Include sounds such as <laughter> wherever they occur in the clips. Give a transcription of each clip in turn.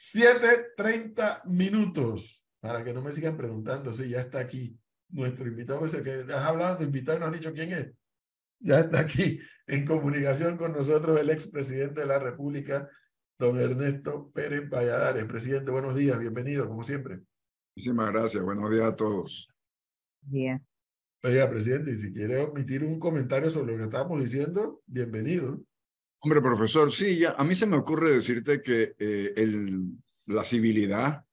7.30 minutos. Para que no me sigan preguntando si ya está aquí nuestro invitado. Ese que has hablado de invitado y no has dicho quién es. Ya está aquí en comunicación con nosotros el expresidente de la República, don Ernesto Pérez Valladares. Presidente, buenos días, bienvenido, como siempre. Muchísimas gracias, buenos días a todos. Bien. Oiga, presidente, y si quiere omitir un comentario sobre lo que estábamos diciendo, bienvenido. Hombre, profesor, sí, a mí se me ocurre decirte que eh, la civilidad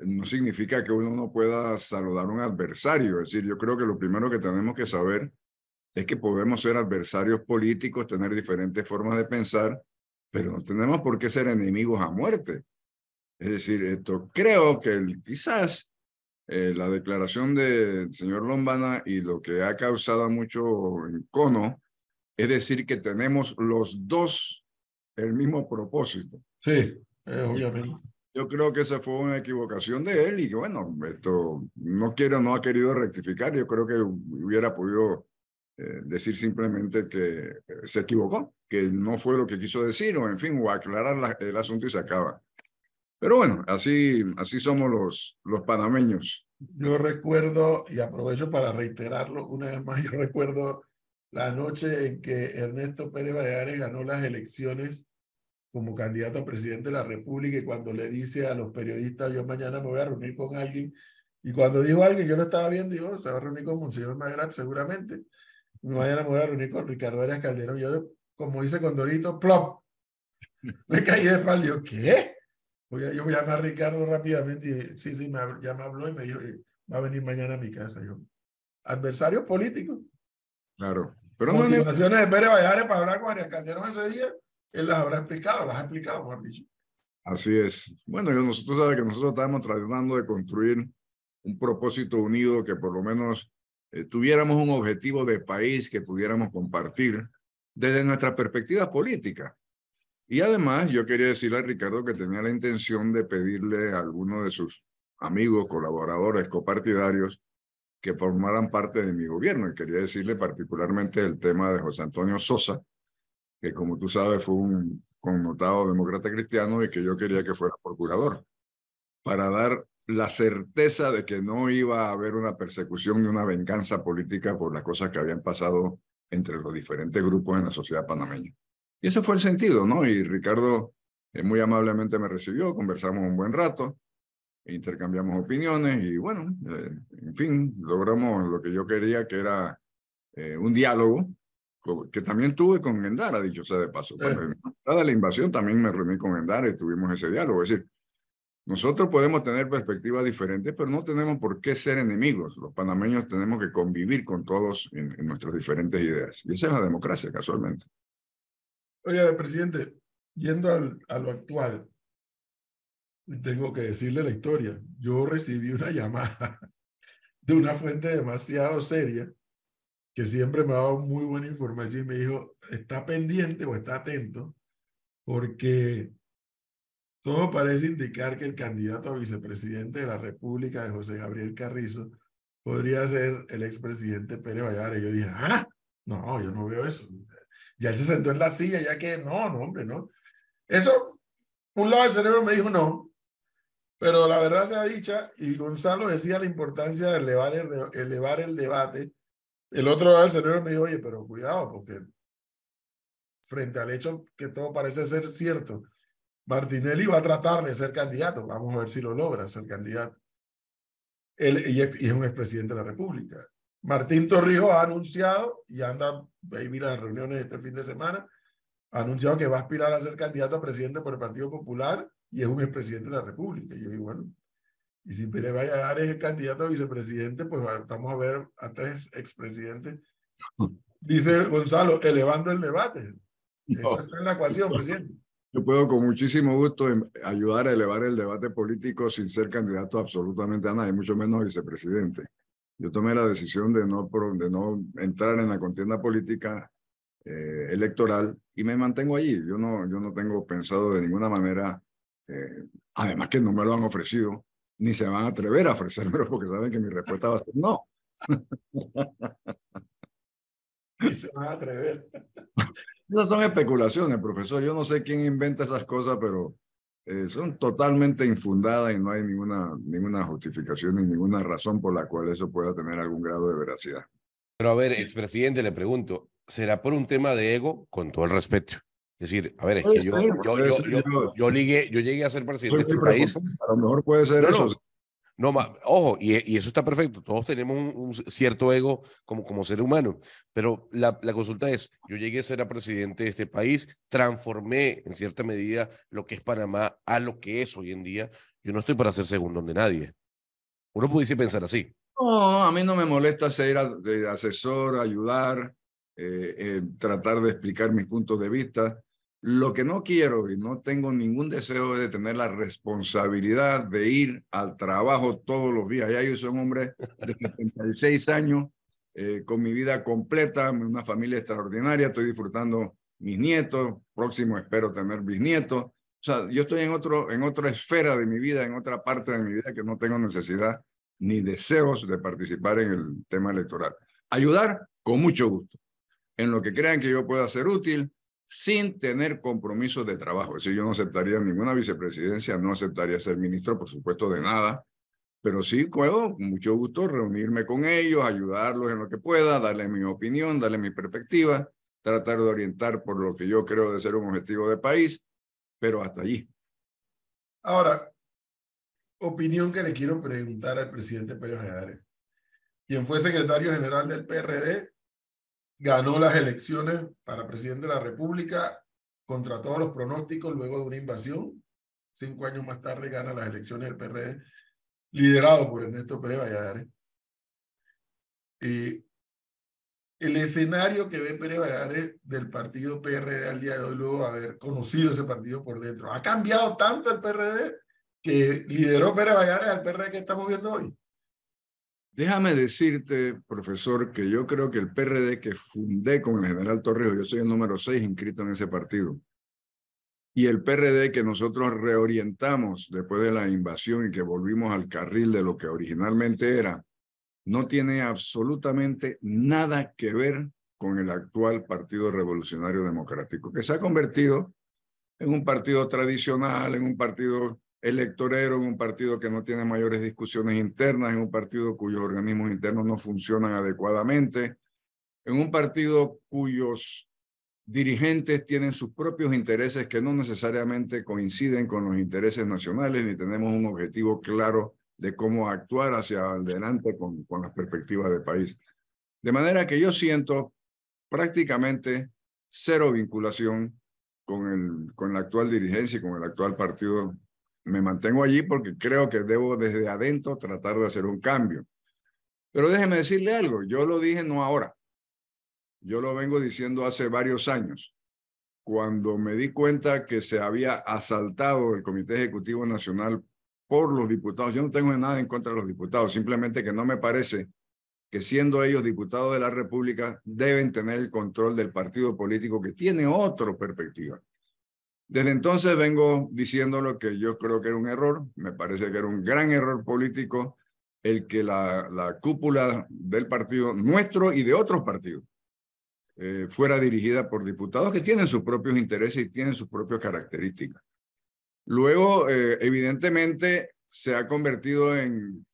no significa que uno no pueda saludar a un adversario. Es decir, yo creo que lo primero que tenemos que saber es que podemos ser adversarios políticos, tener diferentes formas de pensar, pero no tenemos por qué ser enemigos a muerte. Es decir, esto creo que quizás eh, la declaración del señor Lombana y lo que ha causado mucho encono es decir que tenemos los dos el mismo propósito. Sí, eh, obviamente. Yo creo que esa fue una equivocación de él y que bueno, esto no quiero, no ha querido rectificar. Yo creo que hubiera podido eh, decir simplemente que eh, se equivocó, que no fue lo que quiso decir, o en fin, o aclarar el asunto y se acaba. Pero bueno, así, así somos los, los panameños. Yo recuerdo, y aprovecho para reiterarlo una vez más, <laughs> yo recuerdo la noche en que Ernesto Pérez Valladares ganó las elecciones como candidato a presidente de la República y cuando le dice a los periodistas, yo mañana me voy a reunir con alguien, y cuando dijo alguien, yo lo estaba viendo, digo, se va a reunir con Monseñor Magrat seguramente, mañana me voy a reunir con Ricardo Arias Calderón, yo, como dice Condorito, plop, me caí de espalda, yo, ¿qué? Voy a, yo voy a llamar a Ricardo rápidamente, y sí, sí, me, ya me habló y me dijo, va a venir mañana a mi casa, yo, adversario político. Claro. Pero Motivaciones de Pérez Valladares para hablar con Arias Calderón ese día, él las habrá explicado, las ha explicado, mejor dicho. Así es. Bueno, yo, nosotros sabemos que nosotros estamos tratando de construir un propósito unido que por lo menos eh, tuviéramos un objetivo de país que pudiéramos compartir desde nuestra perspectiva política. Y además, yo quería decirle a Ricardo que tenía la intención de pedirle a alguno de sus amigos, colaboradores, copartidarios, que formaran parte de mi gobierno. Y quería decirle particularmente el tema de José Antonio Sosa, que como tú sabes fue un connotado demócrata cristiano y que yo quería que fuera procurador, para dar la certeza de que no iba a haber una persecución ni una venganza política por las cosas que habían pasado entre los diferentes grupos en la sociedad panameña. Y ese fue el sentido, ¿no? Y Ricardo eh, muy amablemente me recibió, conversamos un buen rato, intercambiamos opiniones y bueno, eh, en fin, logramos lo que yo quería, que era eh, un diálogo que también tuve con Endara, dicho sea de paso. Cuando la invasión también me reuní con Endara y tuvimos ese diálogo. Es decir, nosotros podemos tener perspectivas diferentes, pero no tenemos por qué ser enemigos. Los panameños tenemos que convivir con todos en, en nuestras diferentes ideas. Y esa es la democracia, casualmente. Oye, presidente, yendo al, a lo actual, tengo que decirle la historia. Yo recibí una <laughs> llamada de una fuente demasiado seria que siempre me ha dado muy buena información y me dijo, está pendiente o está atento porque todo parece indicar que el candidato a vicepresidente de la República de José Gabriel Carrizo podría ser el expresidente Pérez Valladares. Yo dije, ah, no, yo no veo eso. Ya él se sentó en la silla, ya que no, no, hombre, no. Eso, un lado del cerebro me dijo no, pero la verdad sea dicha, y Gonzalo decía la importancia de elevar el, elevar el debate. El otro del cerebro me dijo, oye, pero cuidado, porque frente al hecho que todo parece ser cierto, Martinelli va a tratar de ser candidato. Vamos a ver si lo logra ser candidato. Él, y es un expresidente de la República. Martín Torrijos ha anunciado, y anda, baby, las reuniones este fin de semana, ha anunciado que va a aspirar a ser candidato a presidente por el Partido Popular y es un expresidente de la República. Y yo digo, bueno, y si Pérez Valladares es candidato a vicepresidente, pues vamos a ver a tres expresidentes. <laughs> Dice Gonzalo, elevando el debate. Esa está en la ecuación, <laughs> presidente. Yo puedo con muchísimo gusto ayudar a elevar el debate político sin ser candidato absolutamente a nadie, mucho menos vicepresidente. Yo tomé la decisión de no, de no entrar en la contienda política eh, electoral y me mantengo allí. Yo no, yo no tengo pensado de ninguna manera eh, además que no me lo han ofrecido, ni se van a atrever a ofrecérmelo porque saben que mi respuesta va a ser no. <laughs> Ni se van a atrever. Esas son especulaciones, profesor. Yo no sé quién inventa esas cosas, pero eh, son totalmente infundadas y no hay ninguna, ninguna justificación ni ninguna razón por la cual eso pueda tener algún grado de veracidad. Pero a ver, expresidente, le pregunto, ¿será por un tema de ego? Con todo el respeto. Es decir, a ver, es que yo, yo, yo, llegué, yo llegué a ser presidente de este país. A lo mejor puede ser eso. No, ojo, y, y, eso está perfecto. Todos tenemos un, cierto ego como, como ser humano, pero la, la, consulta es, yo llegué a ser presidente de este país, transformé en cierta medida lo que es Panamá a lo que es hoy en día. Yo no estoy para ser segundo de nadie. Uno pudiese pensar así. No, a mí no me molesta ser asesor, ayudar, eh, eh, tratar de explicar mis puntos de vista. Lo que no quiero y no tengo ningún deseo de tener la responsabilidad de ir al trabajo todos los días. Ya yo soy un hombre de 76 años, eh, con mi vida completa, una familia extraordinaria, estoy disfrutando mis nietos, próximo espero tener bisnietos. O sea, yo estoy en, otro, en otra esfera de mi vida, en otra parte de mi vida que no tengo necesidad ni deseos de participar en el tema electoral. Ayudar con mucho gusto. En lo que crean que yo pueda ser útil, sin tener compromisos de trabajo. Es decir, yo no aceptaría ninguna vicepresidencia, no aceptaría ser ministro, por supuesto, de nada, pero sí puedo, con mucho gusto, reunirme con ellos, ayudarlos en lo que pueda, darle mi opinión, darle mi perspectiva, tratar de orientar por lo que yo creo de ser un objetivo de país, pero hasta allí. Ahora, opinión que le quiero preguntar al presidente Pérez Jadare, quien fue secretario general del PRD ganó las elecciones para presidente de la República contra todos los pronósticos luego de una invasión. Cinco años más tarde gana las elecciones del PRD, liderado por Ernesto Pérez Valladares. Y el escenario que ve Pérez Valladares del partido PRD al día de hoy, luego de haber conocido ese partido por dentro, ha cambiado tanto el PRD que lideró Pérez Valladares al PRD que estamos viendo hoy. Déjame decirte, profesor, que yo creo que el PRD que fundé con el general Torrijos, yo soy el número 6 inscrito en ese partido, y el PRD que nosotros reorientamos después de la invasión y que volvimos al carril de lo que originalmente era, no tiene absolutamente nada que ver con el actual Partido Revolucionario Democrático, que se ha convertido en un partido tradicional, en un partido electorero en un partido que no tiene mayores discusiones internas, en un partido cuyos organismos internos no funcionan adecuadamente, en un partido cuyos dirigentes tienen sus propios intereses que no necesariamente coinciden con los intereses nacionales, ni tenemos un objetivo claro de cómo actuar hacia adelante con, con las perspectivas del país. De manera que yo siento prácticamente cero vinculación con, el, con la actual dirigencia y con el actual partido me mantengo allí porque creo que debo desde adentro tratar de hacer un cambio. Pero déjeme decirle algo, yo lo dije no ahora, yo lo vengo diciendo hace varios años, cuando me di cuenta que se había asaltado el Comité Ejecutivo Nacional por los diputados. Yo no tengo nada en contra de los diputados, simplemente que no me parece que siendo ellos diputados de la República deben tener el control del partido político que tiene otra perspectiva. Desde entonces vengo diciendo lo que yo creo que era un error, me parece que era un gran error político el que la, la cúpula del partido nuestro y de otros partidos eh, fuera dirigida por diputados que tienen sus propios intereses y tienen sus propias características. Luego, eh, evidentemente, se ha convertido en,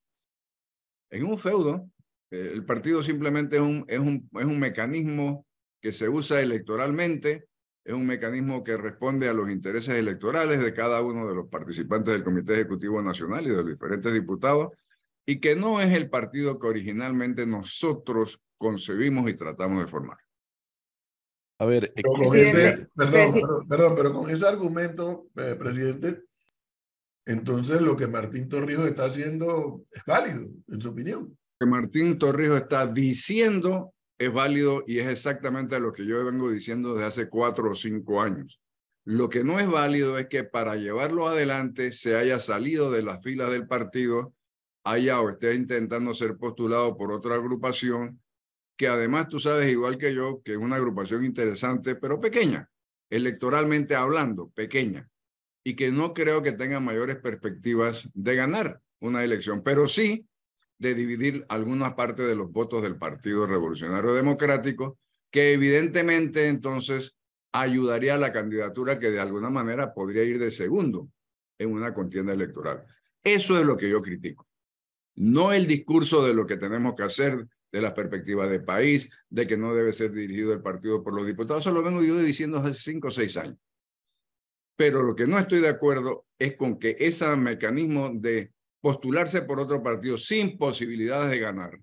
en un feudo. Eh, el partido simplemente es un, es, un, es un mecanismo que se usa electoralmente es un mecanismo que responde a los intereses electorales de cada uno de los participantes del Comité Ejecutivo Nacional y de los diferentes diputados, y que no es el partido que originalmente nosotros concebimos y tratamos de formar. A ver, perdón, perdón, pero con ese argumento, eh, presidente, entonces lo que Martín Torrijos está haciendo es válido, en su opinión. Que Martín Torrijos está diciendo es válido y es exactamente lo que yo vengo diciendo desde hace cuatro o cinco años. Lo que no es válido es que para llevarlo adelante se haya salido de las filas del partido, haya o esté intentando ser postulado por otra agrupación, que además tú sabes igual que yo que es una agrupación interesante, pero pequeña, electoralmente hablando, pequeña, y que no creo que tenga mayores perspectivas de ganar una elección, pero sí de dividir algunas partes de los votos del Partido Revolucionario Democrático, que evidentemente entonces ayudaría a la candidatura que de alguna manera podría ir de segundo en una contienda electoral. Eso es lo que yo critico. No el discurso de lo que tenemos que hacer, de la perspectiva de país, de que no debe ser dirigido el partido por los diputados. Eso lo vengo yo diciendo hace cinco o seis años. Pero lo que no estoy de acuerdo es con que ese mecanismo de postularse por otro partido sin posibilidades de ganar,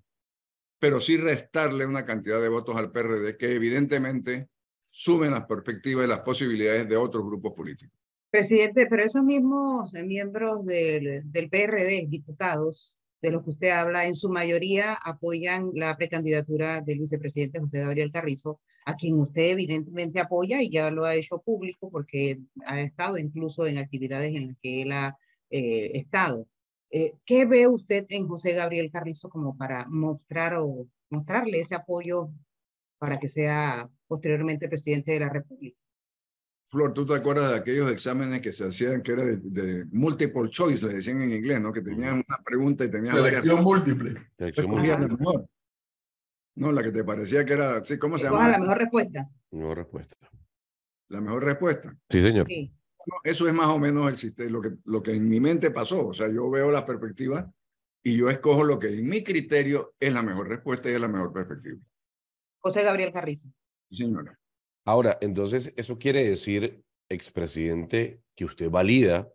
pero sí restarle una cantidad de votos al PRD que evidentemente suben las perspectivas y las posibilidades de otros grupos políticos. Presidente, pero esos mismos miembros del, del PRD, diputados, de los que usted habla, en su mayoría apoyan la precandidatura del vicepresidente José Gabriel Carrizo, a quien usted evidentemente apoya y ya lo ha hecho público porque ha estado incluso en actividades en las que él ha eh, estado. Eh, ¿Qué ve usted en José Gabriel Carrizo como para mostrar o mostrarle ese apoyo para que sea posteriormente presidente de la República? Flor, ¿tú te acuerdas de aquellos exámenes que se hacían que era de, multiple choice, le decían en inglés, ¿no? Que tenían una pregunta y tenían... Selección múltiple. Selección múltiple. No, la que te parecía que era... Sí, ¿Cómo se llama? la mejor respuesta. Mejor respuesta. La mejor respuesta. Sí, señor. Eso es más o menos el sistema, lo que, lo que en mi mente pasó. O sea, yo veo la perspectiva y yo escojo lo que en mi criterio es la mejor respuesta y es la mejor perspectiva. José Gabriel Carrizo. Sí, señora. Ahora, entonces, eso quiere decir, expresidente, que usted valida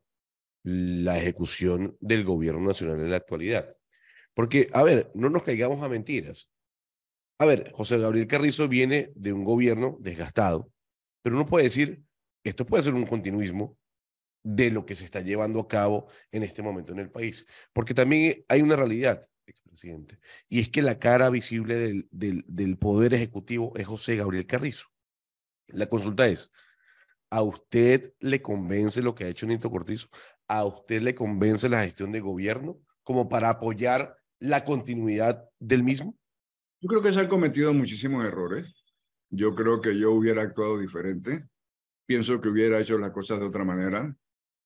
la ejecución del gobierno nacional en la actualidad. Porque, a ver, no nos caigamos a mentiras. A ver, José Gabriel Carrizo viene de un gobierno desgastado, pero uno puede decir, esto puede ser un continuismo de lo que se está llevando a cabo en este momento en el país. Porque también hay una realidad, expresidente, y es que la cara visible del, del, Poder Ejecutivo es José Gabriel Carrizo. La consulta es, ¿a usted le convence lo que ha hecho Nito Cortizo? ¿A usted le convence la gestión de gobierno como para apoyar la continuidad del mismo? Yo creo que se han cometido muchísimos errores. Yo creo que yo hubiera actuado diferente. Pienso que hubiera hecho las cosas de otra manera.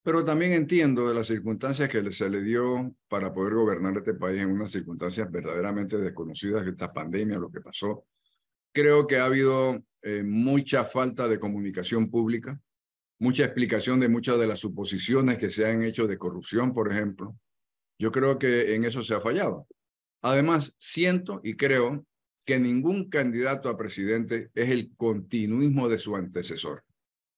Pero también entiendo de las circunstancias que se le dio para poder gobernar este país en unas circunstancias verdaderamente desconocidas, esta pandemia, lo que pasó. Creo que ha habido eh, mucha falta de comunicación pública, mucha explicación de muchas de las suposiciones que se han hecho de corrupción, por ejemplo. Yo creo que en eso se ha fallado. Además, siento y creo que ningún candidato a presidente es el continuismo de su antecesor.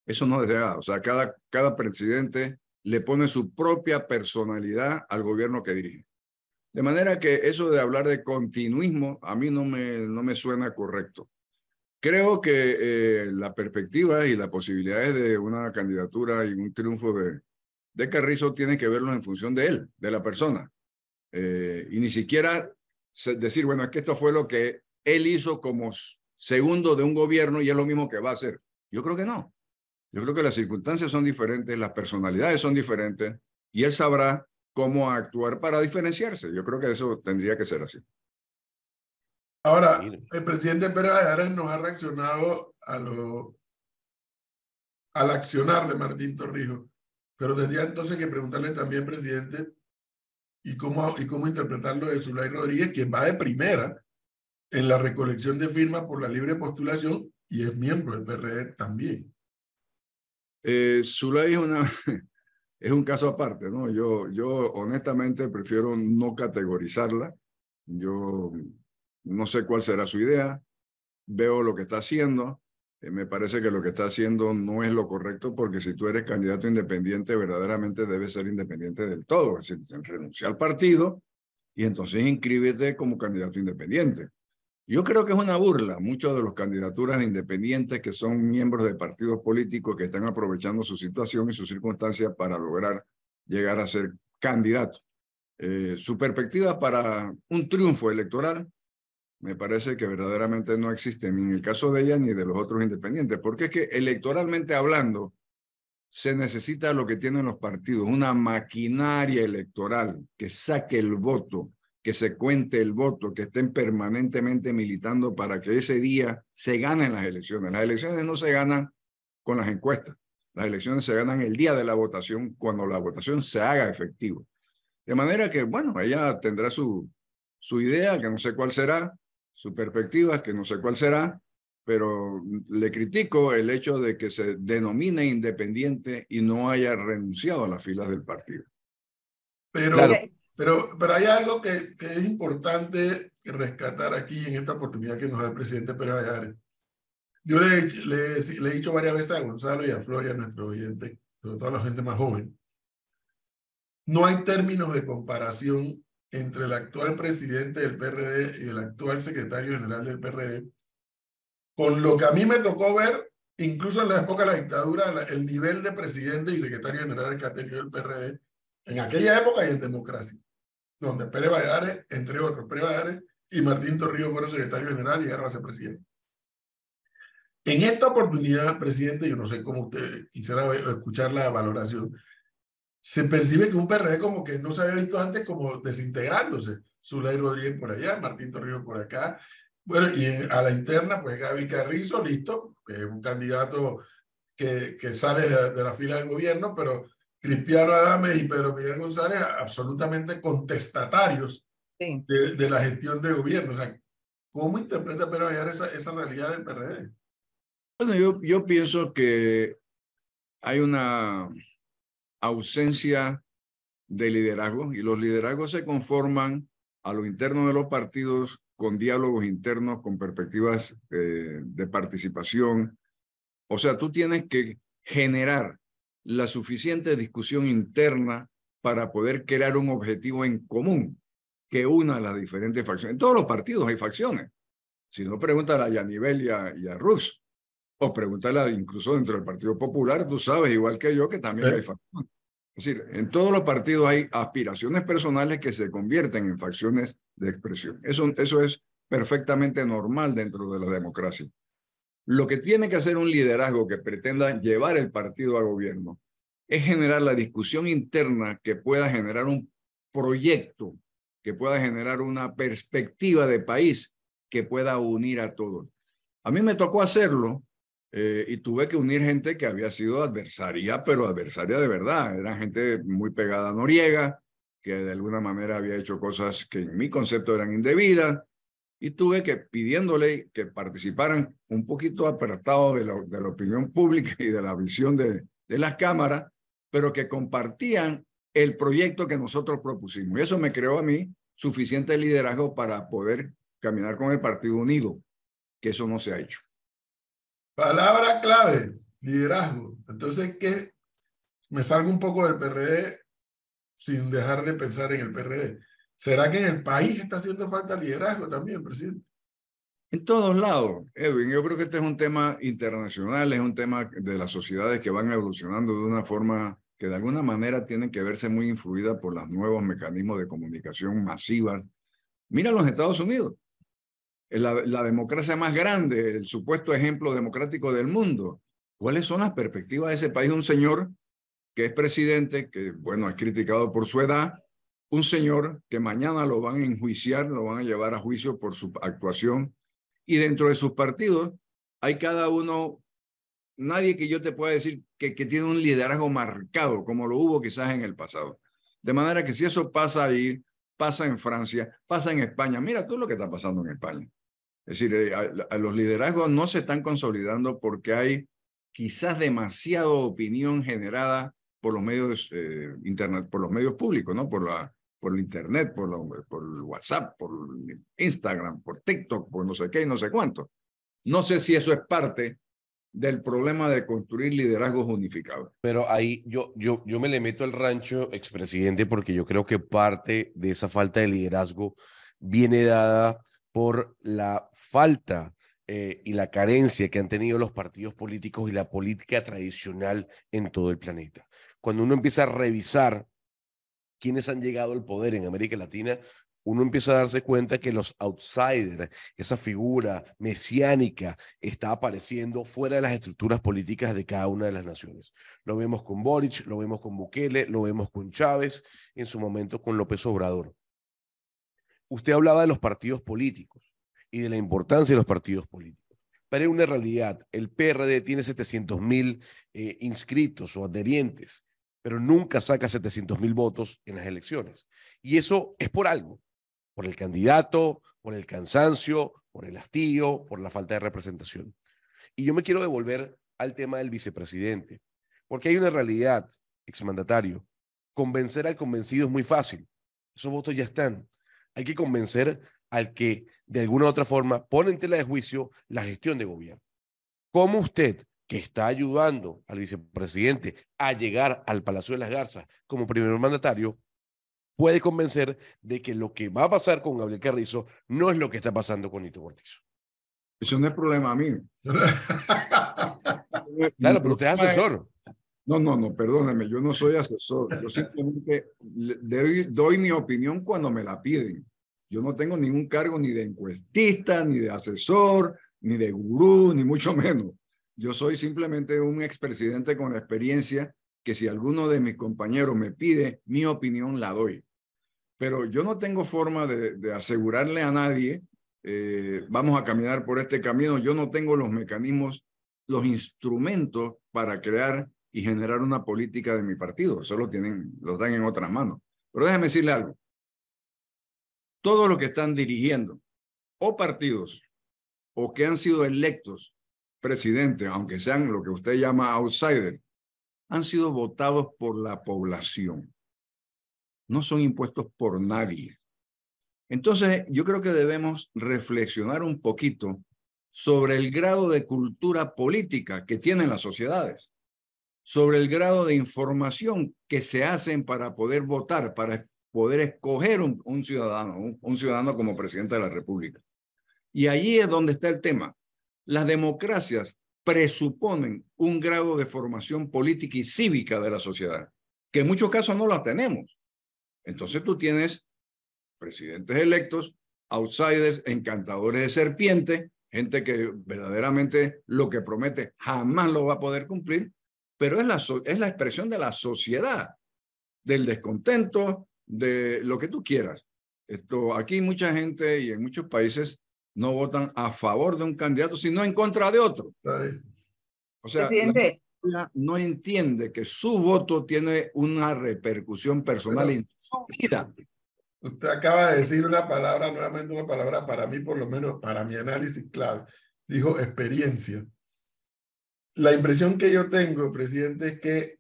Eso no es O sea, cada, cada presidente le pone su propia personalidad al gobierno que dirige. De manera que eso de hablar de continuismo a mí no me, no me suena correcto. Creo que eh, la perspectiva y las posibilidades de una candidatura y un triunfo de, de Carrizo tienen que verlo en función de él, de la persona. Eh, y ni siquiera decir, bueno, es que esto fue lo que él hizo como segundo de un gobierno y es lo mismo que va a hacer. Yo creo que no. Yo creo que las circunstancias son diferentes, las personalidades son diferentes y él sabrá cómo actuar para diferenciarse. Yo creo que eso tendría que ser así. Ahora, el presidente Pérez Valladares nos ha reaccionado a lo, al accionar de Martín Torrijos, pero tendría entonces que preguntarle también, presidente, y cómo, y cómo interpretar lo de Zulay Rodríguez, quien va de primera en la recolección de firmas por la libre postulación y es miembro del PRD también. Eh, Zulay <laughs> es, un caso aparte, ¿no? Yo, yo honestamente prefiero no categorizarla. Yo no sé cuál será su idea, veo lo que está haciendo, eh, me parece que lo que está haciendo no es lo correcto porque si tú eres candidato independiente, verdaderamente debes ser independiente del todo, es decir, renuncia al partido y entonces inscríbete como candidato independiente. Yo creo que es una burla, muchas de las candidaturas de independientes que son miembros de partidos políticos que están aprovechando su situación y sus circunstancias para lograr llegar a ser candidato. Eh, su perspectiva para un triunfo electoral me parece que verdaderamente no existe ni en el caso de ella ni de los otros independientes, porque es que electoralmente hablando se necesita lo que tienen los partidos, una maquinaria electoral que saque el voto, que se cuente el voto, que estén permanentemente militando para que ese día se ganen las elecciones. Las elecciones no se ganan con las encuestas, las elecciones se ganan el día de la votación cuando la votación se haga efectiva. De manera que, bueno, ella tendrá su, su idea, que no sé cuál será, su perspectiva, que no sé cuál será, pero le critico el hecho de que se denomine independiente y no haya renunciado a las filas del partido. Pero, pero, pero hay algo que, que, es importante rescatar aquí en esta oportunidad que nos da el presidente Pérez Valladares. Yo le, le, le, he dicho varias veces a Gonzalo y a Floria, nuestro oyente, sobre todo a la gente más joven, no hay términos de comparación entre el actual presidente del PRD y el actual secretario general del PRD, con lo que a mí me tocó ver, incluso en la época de la dictadura, el nivel de presidente y secretario general que ha tenido el PRD en aquella época y en democracia, donde Pérez Valladares, entre otros, Pérez Valladares y Martín Torrijos fueron secretario general y era presidente. En esta oportunidad, presidente, yo no sé cómo usted quisiera escuchar la valoración, se percibe que un PRD como que no se había visto antes como desintegrándose. Zulay Rodríguez por allá, Martín Torrijos por acá. Bueno, y a la interna, pues Gaby Carrizo, listo, un candidato que, que sale de, la fila del gobierno, pero Cristiano Adame y Pedro Miguel González absolutamente contestatarios de, de, la gestión de gobierno. O sea, ¿cómo interpreta Pedro Villar esa, esa realidad del PRD? Bueno, yo, yo pienso que hay una ausencia de liderazgo y los liderazgos se conforman a lo interno de los partidos con diálogos internos, con perspectivas eh, de participación. O sea, tú tienes que generar la suficiente discusión interna para poder crear un objetivo en común que una las diferentes facciones. En todos los partidos hay facciones. Si no, pregúntale a Yanivel y a, y a Rux. O pregúntale incluso dentro del Partido Popular, tú sabes, igual que yo, que también hay facciones. Es decir, en todos los partidos hay aspiraciones personales que se convierten en facciones de expresión. Eso, eso es perfectamente normal dentro de la democracia. Lo que tiene que hacer un liderazgo que pretenda llevar el partido a gobierno es generar la discusión interna que pueda generar un proyecto, que pueda generar una perspectiva de país que pueda unir a todos. A mí me tocó hacerlo eh, y tuve que unir gente que había sido adversaria, pero adversaria de verdad. Eran gente muy pegada a Noriega, que de alguna manera había hecho cosas que en mi concepto eran indebidas. Y tuve que, pidiéndole que participaran un poquito apartado de de la opinión pública y de la visión de, de las cámaras, pero que compartían el proyecto que nosotros propusimos. Y eso me creó a mí suficiente liderazgo para poder caminar con el Partido Unido, que eso no se ha hecho. Palabra clave, liderazgo. Entonces, ¿qué? Me salgo un poco del PRD sin dejar de pensar en el PRD. ¿Será que en el país está haciendo falta liderazgo también, presidente? En todos lados, Edwin. Yo creo que este es un tema internacional, es un tema de las sociedades que van evolucionando de una forma que de alguna manera tienen que verse muy influida por los nuevos mecanismos de comunicación masivas. Mira los Estados Unidos la, democracia más grande, el supuesto ejemplo democrático del mundo. ¿Cuáles son las perspectivas de ese país? Un señor que es presidente, que bueno, es criticado por su edad, un señor que mañana lo van a enjuiciar, lo van a llevar a juicio por su actuación, y dentro de sus partidos hay cada uno, nadie que yo te pueda decir que, que tiene un liderazgo marcado, como lo hubo quizás en el pasado. De manera que si eso pasa ahí, pasa en Francia, pasa en España, mira todo lo que está pasando en España. Es decir, eh, los liderazgos no se están consolidando porque hay quizás demasiada opinión generada por los medios eh, internet, por los medios públicos, ¿no? Por la por el internet, por, por WhatsApp, por Instagram, por TikTok, por no sé qué y no sé cuánto. No sé si eso es parte del problema de construir liderazgos unificados. Pero ahí yo, yo, yo me le meto al rancho, expresidente, porque yo creo que parte de esa falta de liderazgo viene dada por la falta eh, y la carencia que han tenido los partidos políticos y la política tradicional en todo el planeta. Cuando uno empieza a revisar quiénes han llegado al poder en América Latina, uno empieza a darse cuenta que los outsiders, esa figura mesiánica, está apareciendo fuera de las estructuras políticas de cada una de las naciones. Lo vemos con Boric, lo vemos con Bukele, lo vemos con Chávez, en su momento con López Obrador. Usted hablaba de los partidos políticos y de la importancia de los partidos políticos. Pero hay una realidad, el PRD tiene 700 mil eh, inscritos o adherientes, pero nunca saca 700 mil votos en las elecciones. Y eso es por algo, por el candidato, por el cansancio, por el hastío, por la falta de representación. Y yo me quiero devolver al tema del vicepresidente, porque hay una realidad, exmandatario. Convencer al convencido es muy fácil. Esos votos ya están. Hay que convencer al que de alguna otra forma pone en tela de juicio la gestión de gobierno. ¿Cómo usted, que está ayudando al vicepresidente a llegar al Palacio de las Garzas como primer mandatario, puede convencer de que lo que va a pasar con Gabriel Carrizo no es lo que está pasando con Nito Cortizo? Eso no es problema mío. <laughs> claro, pero usted es asesor. No, no, no, perdóneme, yo no soy asesor. Yo simplemente doy, doy mi opinión cuando me la piden. Yo no tengo ningún cargo ni de encuestista, ni de asesor, ni de gurú, ni mucho menos. Yo soy simplemente un expresidente con experiencia que si alguno de mis compañeros me pide mi opinión, la doy. Pero yo no tengo forma de, asegurarle a nadie, eh, vamos a caminar por este camino. Yo no tengo los mecanismos, los instrumentos para crear y generar una política de mi partido. Eso lo tienen, los dan en otras manos. Pero déjeme decirle algo todos los que están dirigiendo o partidos o que han sido electos presidentes, aunque sean lo que usted llama outsider, han sido votados por la población. No son impuestos por nadie. Entonces, yo creo que debemos reflexionar un poquito sobre el grado de cultura política que tienen las sociedades, sobre el grado de información que se hacen para poder votar, para poder escoger un, ciudadano, un, ciudadano como presidente de la República. Y allí es donde está el tema. Las democracias presuponen un grado de formación política y cívica de la sociedad, que en muchos casos no la tenemos. Entonces tú tienes presidentes electos, outsiders, encantadores de serpiente, gente que verdaderamente lo que promete jamás lo va a poder cumplir, pero es la, es la expresión de la sociedad, del descontento, de lo que tú quieras. Esto, aquí mucha gente y en muchos países no votan a favor de un candidato, sino en contra de otro. O sea, no entiende que su voto tiene una repercusión personal en su vida. Usted acaba de decir una palabra, nuevamente una palabra para mí, por lo menos para mi análisis clave. Dijo experiencia. La impresión que yo tengo, presidente, es que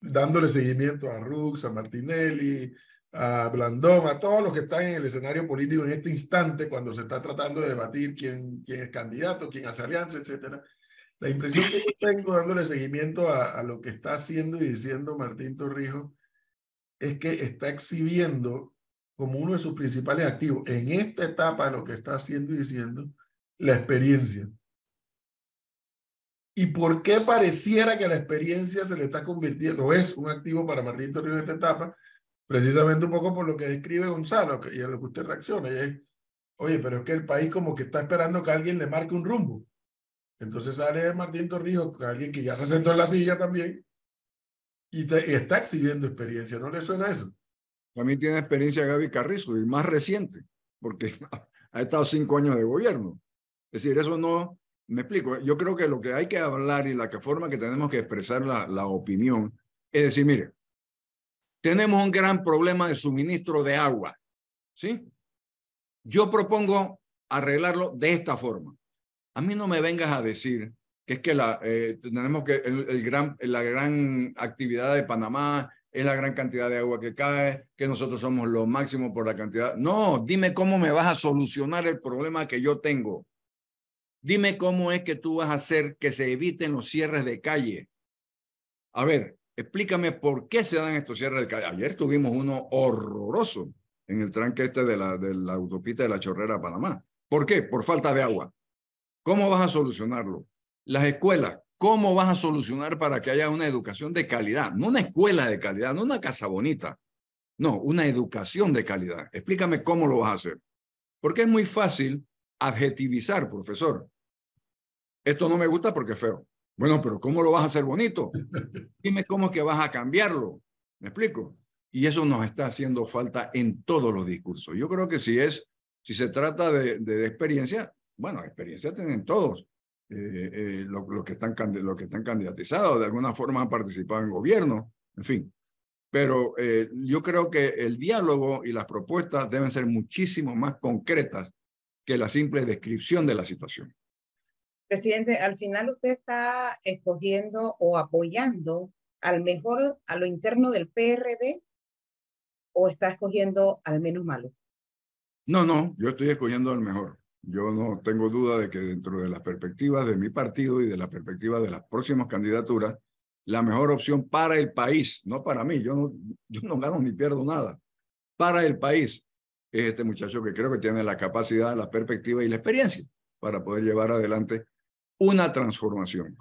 dándole seguimiento a Rux, a Martinelli, a Blandón, a todos los que están en el escenario político en este instante, cuando se está tratando de debatir quién, quién es candidato, quién hace alianza, etcétera. La impresión que yo tengo dándole seguimiento a, a lo que está haciendo y diciendo Martín Torrijos es que está exhibiendo como uno de sus principales activos en esta etapa lo que está haciendo y diciendo la experiencia. ¿Y por qué pareciera que la experiencia se le está convirtiendo, es un activo para Martín Torrijos en esta etapa? Precisamente un poco por lo que describe Gonzalo y a lo que usted reacciona. Oye, pero es que el país como que está esperando que alguien le marque un rumbo. Entonces sale Martín Torrijos, alguien que ya se sentó en la silla también, y, está exhibiendo experiencia. ¿No le suena eso? También tiene experiencia Gaby Carrizo, y más reciente, porque <laughs> ha estado cinco años de gobierno. Es decir, eso no, me explico, yo creo que lo que hay que hablar y la forma que tenemos que expresar la, la opinión es decir, mire, tenemos un gran problema de suministro de agua, ¿sí? Yo propongo arreglarlo de esta forma. A mí no me vengas a decir que es que la, eh, tenemos que el, gran, la gran actividad de Panamá es la gran cantidad de agua que cae, que nosotros somos lo máximo por la cantidad. No, dime cómo me vas a solucionar el problema que yo tengo. Dime cómo es que tú vas a hacer que se eviten los cierres de calle. A ver, explícame por qué se dan estos cierres de calle. Ayer tuvimos uno horroroso en el tranque este de la, de la autopista de la Chorrera a Panamá. ¿Por qué? Por falta de agua. ¿Cómo vas a solucionarlo? Las escuelas, ¿cómo vas a solucionar para que haya una educación de calidad? No una escuela de calidad, no una casa bonita. No, una educación de calidad. Explícame cómo lo vas a hacer. Porque es muy fácil adjetivizar, profesor esto no me gusta porque es feo. Bueno, pero ¿cómo lo vas a hacer bonito? Dime cómo es que vas a cambiarlo. ¿Me explico? Y eso nos está haciendo falta en todos los discursos. Yo creo que si es, si se trata de, de experiencia, bueno, experiencia tienen todos. Eh, eh, los, que están, los que están candidatizados, de alguna forma han participado en gobierno, en fin. Pero eh, yo creo que el diálogo y las propuestas deben ser muchísimo más concretas que la simple descripción de la situación. Presidente, al final usted está escogiendo o apoyando al mejor a lo interno del PRD o está escogiendo al menos malo? No, no, yo estoy escogiendo al mejor. Yo no tengo duda de que dentro de las perspectivas de mi partido y de la perspectiva de las próximas candidaturas, la mejor opción para el país, no para mí, yo no, yo no gano ni pierdo nada, para el país es este muchacho que creo que tiene la capacidad, la perspectiva y la experiencia para poder llevar adelante una transformación.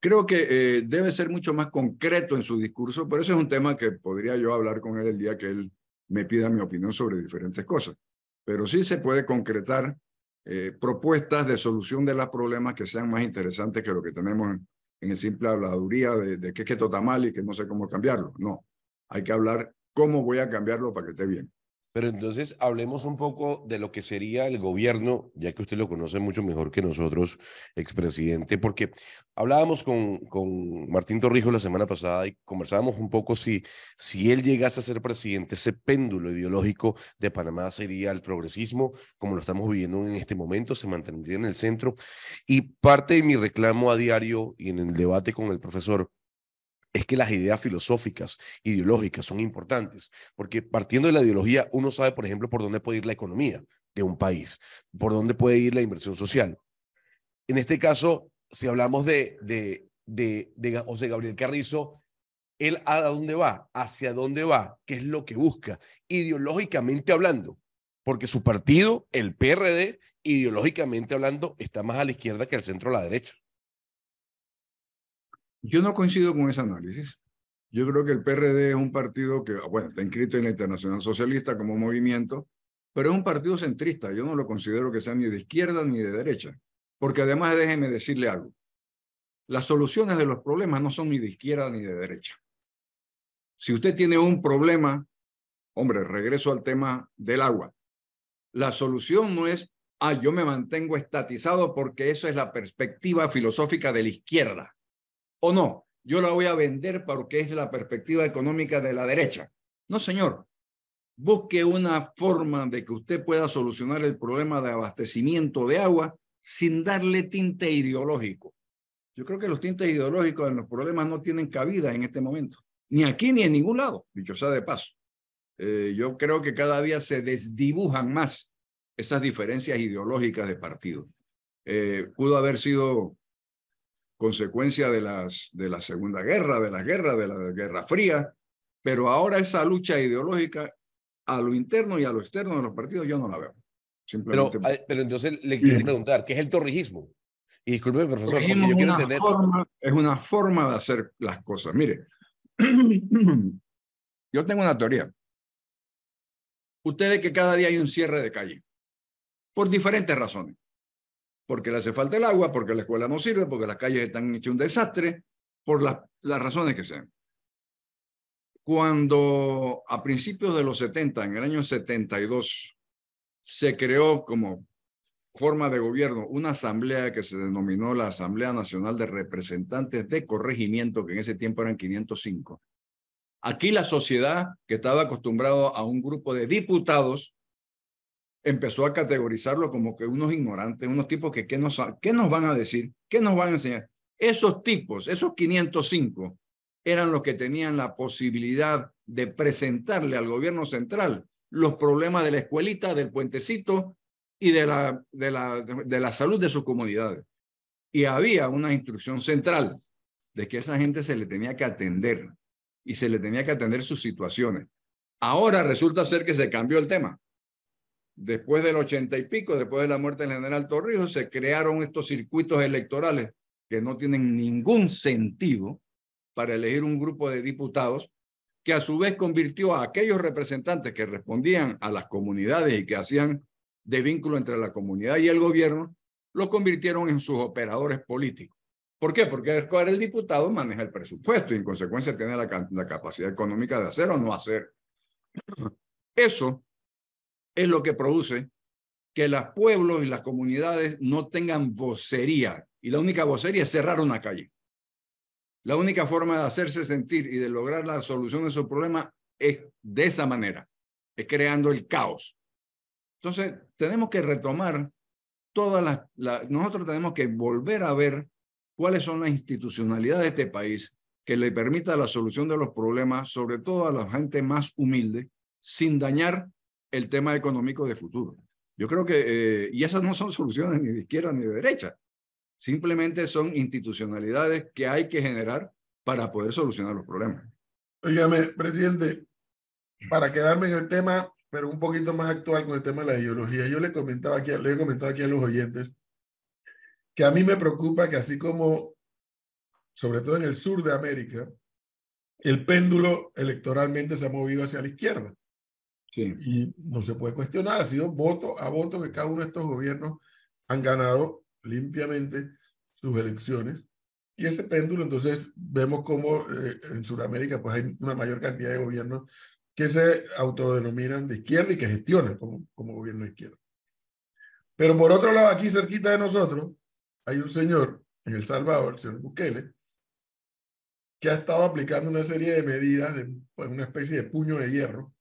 Creo que eh, debe ser mucho más concreto en su discurso, pero ese es un tema que podría yo hablar con él el día que él me pida mi opinión sobre diferentes cosas. Pero sí se puede concretar eh, propuestas de solución de los problemas que sean más interesantes que lo que tenemos en, el simple habladuría de, de que, que esto está mal y que no sé cómo cambiarlo. No, hay que hablar cómo voy a cambiarlo para que esté bien. Pero entonces hablemos un poco de lo que sería el gobierno, ya que usted lo conoce mucho mejor que nosotros, expresidente, porque hablábamos con, con Martín Torrijos la semana pasada y conversábamos un poco si, si él llegase a ser presidente, ese péndulo ideológico de Panamá sería el progresismo, como lo estamos viviendo en este momento, se mantendría en el centro. Y parte de mi reclamo a diario y en el debate con el profesor es que las ideas filosóficas, ideológicas son importantes, porque partiendo de la ideología uno sabe, por ejemplo, por dónde puede ir la economía de un país, por dónde puede ir la inversión social. En este caso, si hablamos de, de, José Gabriel Carrizo, él a dónde va, hacia dónde va, qué es lo que busca, ideológicamente hablando, porque su partido, el PRD, ideológicamente hablando, está más a la izquierda que al centro a la derecha. Yo no coincido con ese análisis. Yo creo que el PRD es un partido que, bueno, está inscrito en la Internacional Socialista como movimiento, pero es un partido centrista. Yo no lo considero que sea ni de izquierda ni de derecha. Porque además déjeme decirle algo. Las soluciones de los problemas no son ni de izquierda ni de derecha. Si usted tiene un problema, hombre, regreso al tema del agua. La solución no es, ah, yo me mantengo estatizado porque eso es la perspectiva filosófica de la izquierda o no, yo la voy a vender porque es la perspectiva económica de la derecha. No, señor. Busque una forma de que usted pueda solucionar el problema de abastecimiento de agua sin darle tinte ideológico. Yo creo que los tintes ideológicos en los problemas no tienen cabida en este momento, ni aquí ni en ningún lado, dicho sea de paso. Eh, yo creo que cada día se desdibujan más esas diferencias ideológicas de partido. Eh, pudo haber sido consecuencia de, las, de la Segunda Guerra, de la guerra, de la Guerra Fría, pero ahora esa lucha ideológica a lo interno y a lo externo de los partidos yo no la veo. Pero, pero entonces le quiero preguntar, ¿qué es el torrijismo? Y disculpe, profesor, porque yo quiero entender. es una forma de hacer las cosas. Mire, <clears throat> yo tengo una teoría. Ustedes que cada día hay un cierre de calle, por diferentes razones porque le hace falta el agua, porque la escuela no sirve, porque las calles están hechas un desastre, por las, las razones que sean. Cuando a principios de los 70, en el año 72, se creó como forma de gobierno una asamblea que se denominó la Asamblea Nacional de Representantes de Corregimiento, que en ese tiempo eran 505. Aquí la sociedad, que estaba acostumbrado a un grupo de diputados, empezó a categorizarlo como que unos ignorantes, unos tipos que ¿qué nos, ¿qué nos van a decir? ¿Qué nos van a enseñar? Esos tipos, esos 505, eran los que tenían la posibilidad de presentarle al gobierno central los problemas de la escuelita, del puentecito y de la, de la, de la salud de sus comunidades. Y había una instrucción central de que esa gente se le tenía que atender y se le tenía que atender sus situaciones. Ahora resulta ser que se cambió el tema después del ochenta y pico, después de la muerte del general Torrijos, se crearon estos circuitos electorales que no tienen ningún sentido para elegir un grupo de diputados que a su vez convirtió a aquellos representantes que respondían a las comunidades y que hacían de vínculo entre la comunidad y el gobierno, lo convirtieron en sus operadores políticos. ¿Por qué? Porque el diputado maneja el presupuesto y en consecuencia tiene la capacidad económica de hacer o no hacer. Eso es lo que produce que los pueblos y las comunidades no tengan vocería. Y la única vocería es cerrar una calle. La única forma de hacerse sentir y de lograr la solución de esos problemas es de esa manera, es creando el caos. Entonces, tenemos que retomar todas las, nosotros tenemos que volver a ver cuáles son las institucionalidades de este país que le permita la solución de los problemas, sobre todo a la gente más humilde, sin dañar el tema económico de futuro. Yo creo que, eh, y esas no son soluciones ni de izquierda ni de derecha, simplemente son institucionalidades que hay que generar para poder solucionar los problemas. Óigame, presidente, para quedarme en el tema, pero un poquito más actual con el tema de la ideología, yo le comentaba aquí, le he comentado aquí a los oyentes que a mí me preocupa que así como, sobre todo en el sur de América, el péndulo electoralmente se ha movido hacia la izquierda. Y no se puede cuestionar, ha sido voto a voto que cada uno de estos gobiernos han ganado limpiamente sus elecciones. Y ese péndulo, entonces, vemos cómo eh, en Sudamérica pues hay una mayor cantidad de gobiernos que se autodenominan de izquierda y que gestionan como, como gobierno de izquierda. Pero por otro lado, aquí cerquita de nosotros, hay un señor en El Salvador, el señor Bukele, que ha estado aplicando una serie de medidas, de, pues, una especie de puño de hierro.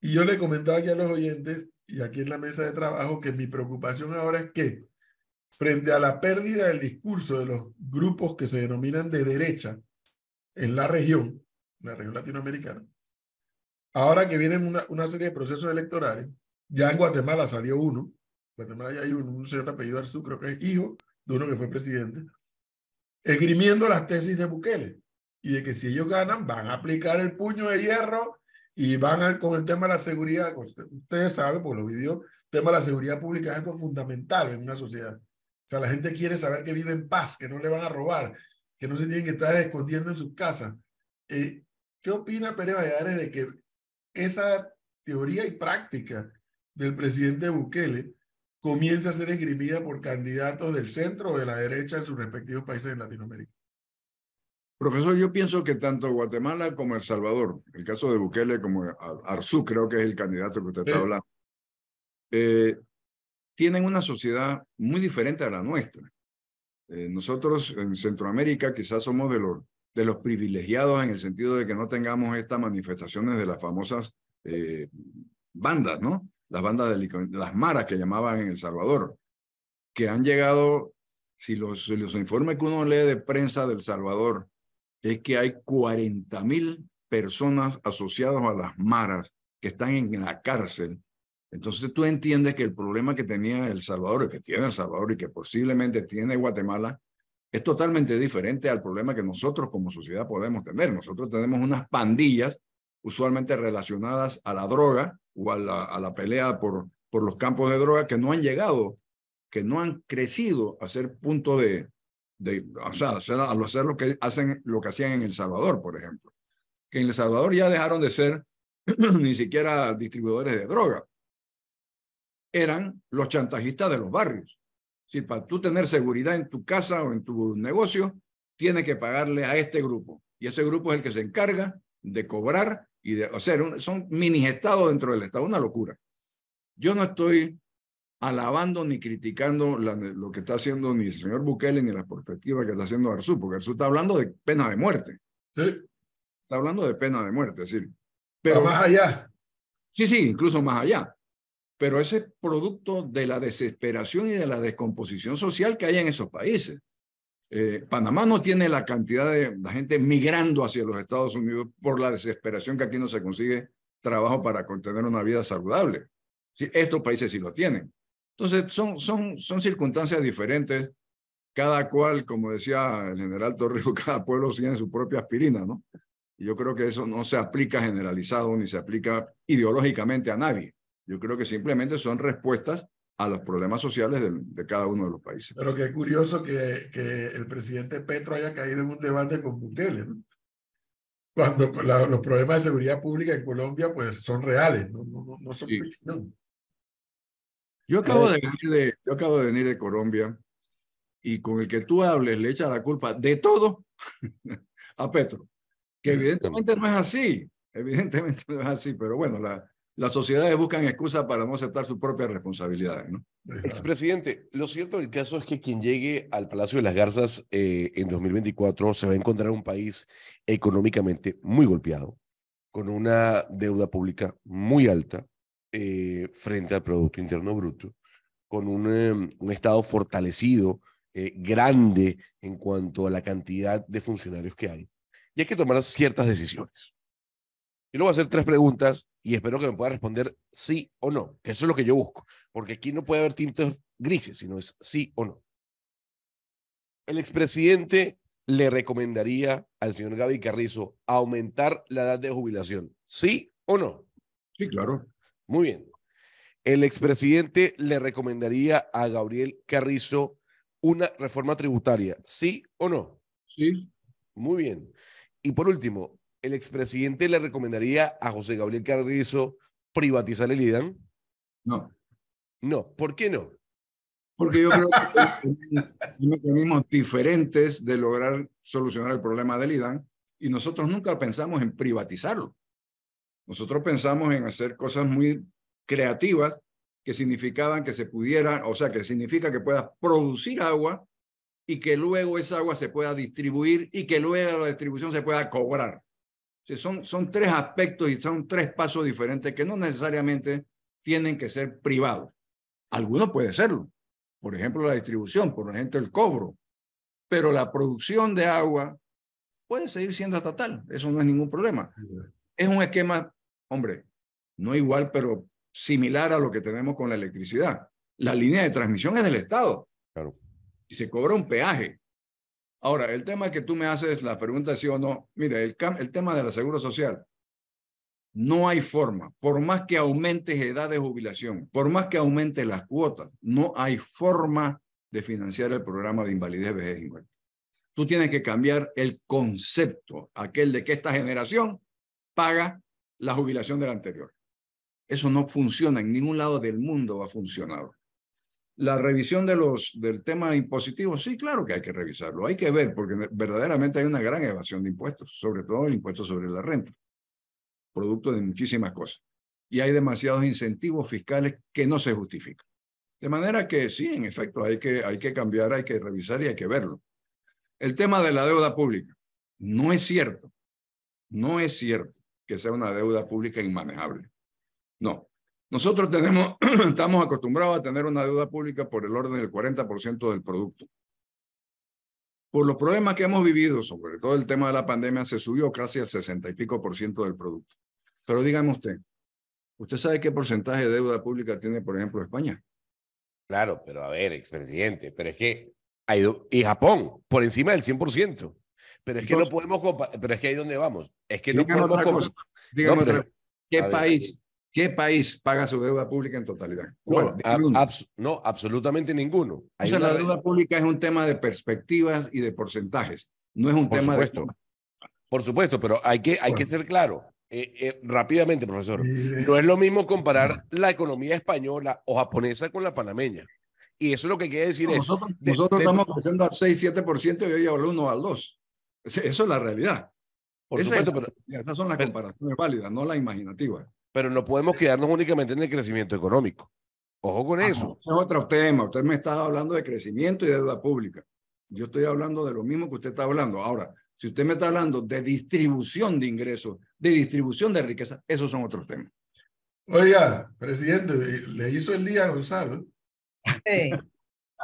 Y yo le comentaba aquí a los oyentes y aquí en la mesa de trabajo que mi preocupación ahora es que frente a la pérdida del discurso de los grupos que se denominan de derecha en la región, la región latinoamericana, ahora que vienen una, una serie de procesos electorales, ya en Guatemala salió uno, Guatemala ya hay un, un señor apellido Arzú, creo que es hijo de uno que fue presidente, esgrimiendo las tesis de Bukele y de que si ellos ganan van a aplicar el puño de hierro y van con el tema de la seguridad. Ustedes saben, por lo vivió, el tema de la seguridad pública es algo fundamental en una sociedad. O sea, la gente quiere saber que vive en paz, que no le van a robar, que no se tienen que estar escondiendo en sus casas. Eh, ¿Qué opina Pérez Valladares de que esa teoría y práctica del presidente Bukele comienza a ser esgrimida por candidatos del centro o de la derecha en sus respectivos países de Latinoamérica. Profesor, yo pienso que tanto Guatemala como El Salvador, el caso de Bukele como Arzú, creo que es el candidato que usted está hablando, eh, tienen una sociedad muy diferente a la nuestra. Eh, nosotros en Centroamérica quizás somos de los, de los privilegiados en el sentido de que no tengamos estas manifestaciones de las famosas eh, bandas, ¿no? las bandas de las maras que llamaban en El Salvador, que han llegado, si los, los informes que uno lee de prensa del Salvador, es que hay 40 mil personas asociadas a las maras que están en la cárcel. Entonces tú entiendes que el problema que tenía El Salvador, que tiene El Salvador y que posiblemente tiene Guatemala, es totalmente diferente al problema que nosotros como sociedad podemos tener. Nosotros tenemos unas pandillas usualmente relacionadas a la droga o a la, a la pelea por, por los campos de droga que no han llegado, que no han crecido a ser punto de, de hacer, hacer lo que hacen, lo que hacían en El Salvador, por ejemplo. Que en El Salvador ya dejaron de ser <clears throat> ni siquiera distribuidores de droga. Eran los chantajistas de los barrios. Si para tú tener seguridad en tu casa o en tu negocio, tienes que pagarle a este grupo. Y ese grupo es el que se encarga de cobrar y de, o sea, son mini estados dentro del estado, una locura. Yo no estoy alabando ni criticando lo que está haciendo ni el señor Bukele ni la perspectiva que está haciendo Arzú, porque Arzú está hablando de pena de muerte. Sí. Está hablando de pena de muerte, es decir. Pero más allá. Sí, sí, incluso más allá. Pero ese es producto de la desesperación y de la descomposición social que hay en esos países. Eh, Panamá no tiene la cantidad de la gente migrando hacia los Estados Unidos por la desesperación que aquí no se consigue trabajo para contener una vida saludable. ¿Sí? Estos países sí lo tienen. Entonces, son, son, son circunstancias diferentes. Cada cual, como decía el general Torrijos, <laughs> cada pueblo tiene su propia aspirina, ¿no? Y yo creo que eso no se aplica generalizado ni se aplica ideológicamente a nadie. Yo creo que simplemente son respuestas a los problemas sociales de, de, cada uno de los países. Pero qué curioso que, que, el presidente Petro haya caído en un debate con Bukele, ¿no? cuando la, los problemas de seguridad pública en Colombia pues son reales, no, no, no son sí. ficción. Yo acabo, de venir de, yo acabo de venir de Colombia y con el que tú hables le echa la culpa de todo <laughs> a Petro, que evidentemente no es así, evidentemente no es así, pero bueno, la, las sociedades buscan excusas para no aceptar sus propias responsabilidades. ¿no? Expresidente, lo cierto del caso es que quien llegue al Palacio de las Garzas eh, en 2024 se va a encontrar un país económicamente muy golpeado, con una deuda pública muy alta eh, frente al Producto Interno Bruto, con un, em, un Estado fortalecido, eh, grande en cuanto a la cantidad de funcionarios que hay. Y hay que tomar ciertas decisiones. Yo le voy a hacer tres preguntas y espero que me pueda responder sí o no, que eso es lo que yo busco, porque aquí no puede haber tintes grises, sino es sí o no. El expresidente le recomendaría al señor Gaby Carrizo aumentar la edad de jubilación, ¿sí o no? Sí, claro. Muy bien. El expresidente le recomendaría a Gabriel Carrizo una reforma tributaria, ¿sí o no? Sí. Muy bien. Y por último, ¿el expresidente le recomendaría a José Gabriel Carrizo privatizar el IDAN? No. No, ¿por qué no? Porque yo creo que hay mecanismos diferentes de lograr solucionar el problema del IDAN y nosotros nunca pensamos en privatizarlo. Nosotros pensamos en hacer cosas muy creativas que significaban que se pudiera, o sea, que significa que puedas producir agua y que luego esa agua se pueda distribuir y que luego la distribución se pueda cobrar. O sea, son, son tres aspectos y son tres pasos diferentes que no necesariamente tienen que ser privados. Algunos puede serlo, por ejemplo, la distribución, por ejemplo, el cobro, pero la producción de agua puede seguir siendo estatal, eso no es ningún problema. Es un esquema, hombre, no igual, pero similar a lo que tenemos con la electricidad. La línea de transmisión es del Estado. Claro. Y se cobra un peaje. Ahora, el tema que tú me haces, la pregunta es sí o no. Mire, el, el tema de la seguro social. No hay forma, por más que aumentes edad de jubilación, por más que aumentes las cuotas, no hay forma de financiar el programa de invalidez, vejez y muerte. Tú tienes que cambiar el concepto, aquel de que esta generación paga la jubilación de la anterior. Eso no funciona, en ningún lado del mundo ha funcionado. La revisión de los, del tema impositivo, sí, claro que hay que revisarlo, hay que ver, porque verdaderamente hay una gran evasión de impuestos, sobre todo el impuesto sobre la renta producto de muchísimas cosas. Y hay demasiados incentivos fiscales que no se justifican. De manera que sí, en efecto, hay que, hay que cambiar, hay que revisar y hay que verlo. El tema de la deuda pública. No es cierto, no es cierto que sea una deuda pública inmanejable. No. Nosotros tenemos, <clears throat> estamos acostumbrados a tener una deuda pública por el orden del 40% del producto. Por los problemas que hemos vivido, sobre todo el tema de la pandemia, se subió casi al 60 y pico por ciento del producto. Pero dígame usted, ¿usted sabe qué porcentaje de deuda pública tiene, por ejemplo, España? Claro, pero a ver, expresidente, pero es que ha ido, y Japón, por encima del 100%. Pero es que no podemos pero es que ahí donde vamos. Es que no podemos comparar. Dígame no, ¿qué país ¿Qué país paga su deuda pública en totalidad? No, no absolutamente ninguno. o sea, la deuda pública es un tema de perspectivas y de porcentajes. No es un Por tema supuesto. de... Por supuesto, pero hay que, hay que ser claro. Eh, eh, rápidamente, profesor. No es lo mismo comparar la economía española o japonesa con la panameña. Y eso es lo que quiere decir nosotros, es... Nosotros, estamos creciendo al 6-7% y hoy al 1 al 2. Eso es la realidad. Por supuesto, pero... Esas son las comparaciones válidas, no las imaginativas pero no podemos quedarnos únicamente en el crecimiento económico. Ojo con eso. Es otro tema. Usted me está hablando de crecimiento y de deuda pública. Yo estoy hablando de lo mismo que usted está hablando. Ahora, si usted me está hablando de distribución de ingresos, de distribución de riqueza, esos son otros temas. Oiga, presidente, le hizo el día a Gonzalo. Sí.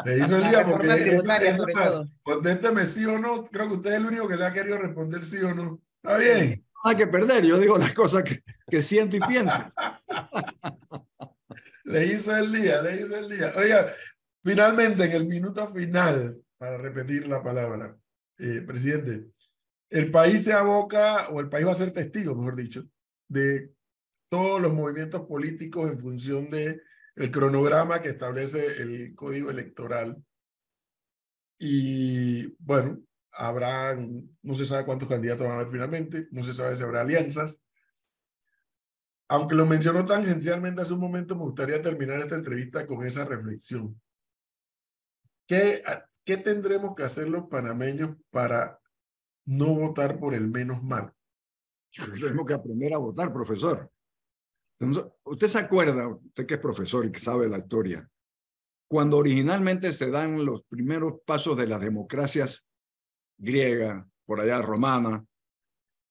Le hizo el día porque tributaria, sobre todo. contésteme sí o no. Creo que usted es el único que le ha querido responder sí o no. Está bien hay que perder. Yo digo las cosas que, que siento y pienso. <laughs> Le hizo el día, le hizo el día. Oiga, finalmente, en el minuto final, para repetir la palabra, eh, presidente, el país se aboca, o el país va a ser testigo, mejor dicho, de todos los movimientos políticos en función de el cronograma que establece el código electoral. Y bueno, habrá, no se sabe cuántos candidatos van a haber finalmente, no se sabe si habrá alianzas. Aunque lo mencionó tangencialmente hace un momento, me gustaría terminar esta entrevista con esa reflexión. ¿Qué, qué tendremos que hacer los panameños para no votar por el menos mal? Tenemos que aprender a votar, profesor. Usted se acuerda, usted que es profesor y que sabe la historia, cuando originalmente se dan los primeros pasos de las democracias griega, por allá romana,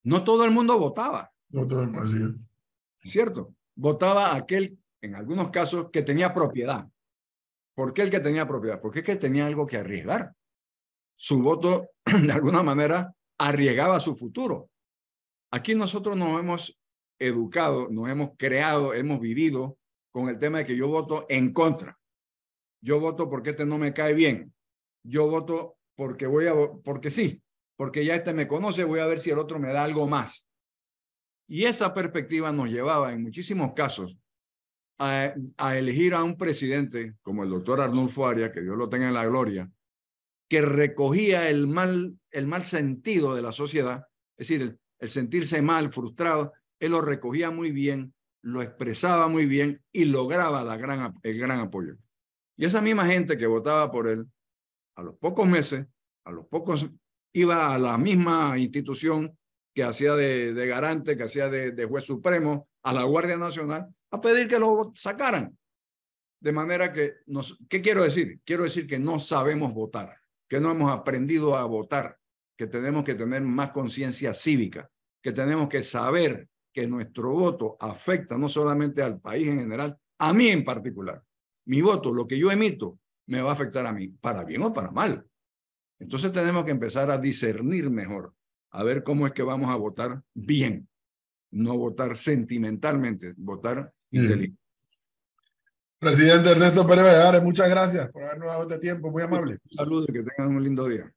no todo el mundo votaba. No todo el mundo, ¿Cierto? Votaba aquel, en algunos casos, que tenía propiedad. ¿Por qué el que tenía propiedad? Porque es que tenía algo que arriesgar. Su voto, <clears throat> de alguna manera, arriesgaba su futuro. Aquí nosotros nos hemos educado, nos hemos creado, hemos vivido con el tema de que yo voto en contra. Yo voto porque este no me cae bien. Yo voto porque voy a, porque sí, porque ya este me conoce, voy a ver si el otro me da algo más. Y esa perspectiva nos llevaba en muchísimos casos a, a, elegir a un presidente como el doctor Arnulfo Arias, que Dios lo tenga en la gloria, que recogía el mal, el mal sentido de la sociedad, es decir, el, el sentirse mal, frustrado, él lo recogía muy bien, lo expresaba muy bien y lograba el gran apoyo. Y esa misma gente que votaba por él, a los pocos meses, a los pocos, iba a la misma institución que hacía de, garante, que hacía de, de, juez supremo, a la Guardia Nacional, a pedir que lo sacaran. De manera que, nos, ¿qué quiero decir? Quiero decir que no sabemos votar, que no hemos aprendido a votar, que tenemos que tener más conciencia cívica, que tenemos que saber que nuestro voto afecta no solamente al país en general, a mí en particular. Mi voto, lo que yo emito, me va a afectar a mí, para bien o para mal. Entonces tenemos que empezar a discernir mejor, a ver cómo es que vamos a votar bien, no votar sentimentalmente, votar inteligente. Presidente Ernesto Pérez Valladares, muchas gracias por habernos dado este tiempo, muy amable. Un saludo y que tengan un lindo día.